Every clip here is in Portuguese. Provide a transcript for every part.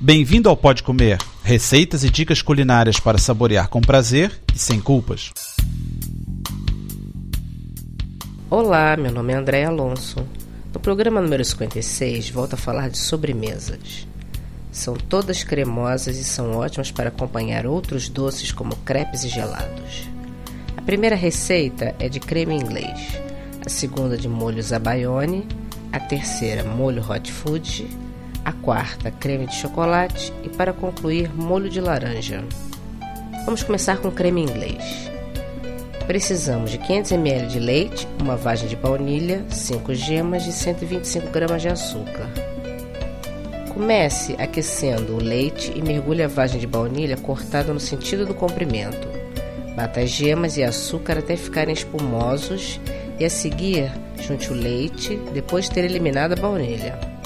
Bem-vindo ao Pode Comer, receitas e dicas culinárias para saborear com prazer e sem culpas. Olá, meu nome é André Alonso. No programa número 56, volto a falar de sobremesas. São todas cremosas e são ótimas para acompanhar outros doces como crepes e gelados. A primeira receita é de creme inglês, a segunda de molho zabaione, a terceira molho hot food a quarta creme de chocolate e para concluir molho de laranja. Vamos começar com creme inglês. Precisamos de 500 ml de leite, uma vagem de baunilha, 5 gemas e 125 gramas de açúcar. Comece aquecendo o leite e mergulhe a vagem de baunilha cortada no sentido do comprimento. Bata as gemas e açúcar até ficarem espumosos e a seguir junte o leite depois de ter eliminado a baunilha.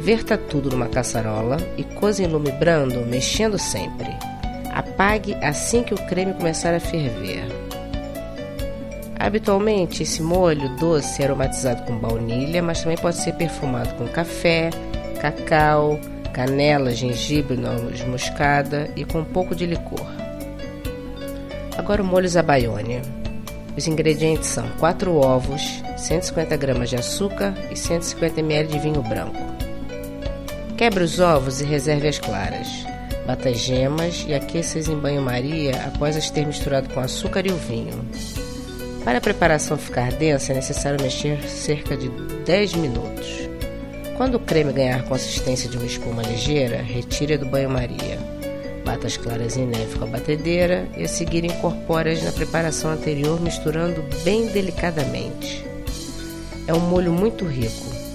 Verta tudo numa caçarola e coze em lume brando, mexendo sempre. Apague assim que o creme começar a ferver. Habitualmente, esse molho doce é aromatizado com baunilha, mas também pode ser perfumado com café, cacau, canela, gengibre, noz moscada e com um pouco de licor. Agora o molho zabaione. Os ingredientes são 4 ovos, 150 gramas de açúcar e 150 ml de vinho branco. Quebre os ovos e reserve as claras. Bata as gemas e aqueça-as em banho-maria após as ter misturado com açúcar e o vinho. Para a preparação ficar densa, é necessário mexer cerca de 10 minutos. Quando o creme ganhar consistência de uma espuma ligeira, retire do banho-maria. Bata as claras em neve com a batedeira e a seguir incorpore-as na preparação anterior, misturando bem delicadamente. É um molho muito rico,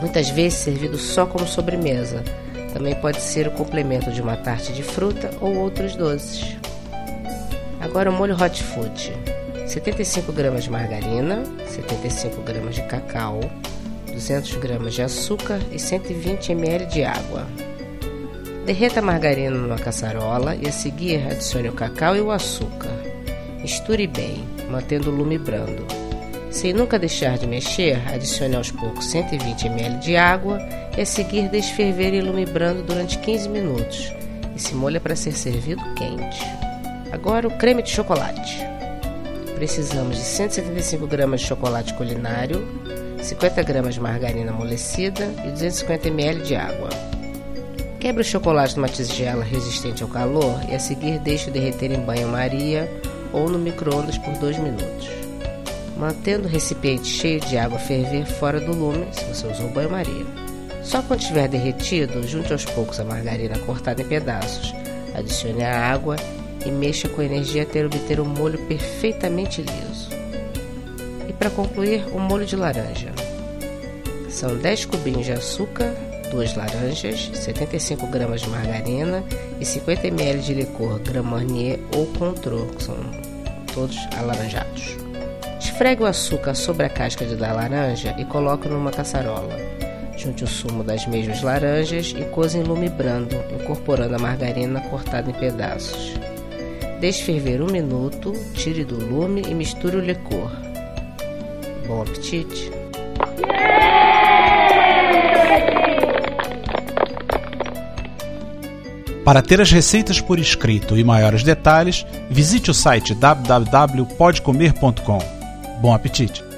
muitas vezes servido só como sobremesa. Também pode ser o complemento de uma tarte de fruta ou outros doces. Agora o molho hot food. 75 gramas de margarina, 75 gramas de cacau, 200 gramas de açúcar e 120 ml de água. Derreta a margarina numa caçarola e a seguir adicione o cacau e o açúcar. Misture bem, mantendo o lume brando. Sem nunca deixar de mexer, adicione aos poucos 120 ml de água e a seguir deixe ferver em lume brando durante 15 minutos. Esse molho é para ser servido quente. Agora o creme de chocolate. Precisamos de 175 gramas de chocolate culinário, 50 gramas de margarina amolecida e 250 ml de água. Quebre o chocolate numa tigela resistente ao calor e a seguir deixe derreter em banho-maria ou no micro-ondas por 2 minutos mantendo o recipiente cheio de água ferver fora do lume, se você usou banho-maria. Só quando estiver derretido, junte aos poucos a margarina cortada em pedaços, adicione a água e mexa com energia até obter um molho perfeitamente liso. E para concluir, o um molho de laranja. São 10 cubinhos de açúcar, 2 laranjas, 75 gramas de margarina e 50 ml de licor Grand Marnier ou Cointreau, que são todos alaranjados. Esfregue o açúcar sobre a casca da laranja e coloque numa caçarola. Junte o sumo das mesmas laranjas e coze em lume brando, incorporando a margarina cortada em pedaços. Deixe ferver um minuto, tire do lume e misture o licor. Bom apetite! Para ter as receitas por escrito e maiores detalhes, visite o site www.podcomer.com. Bom apetite!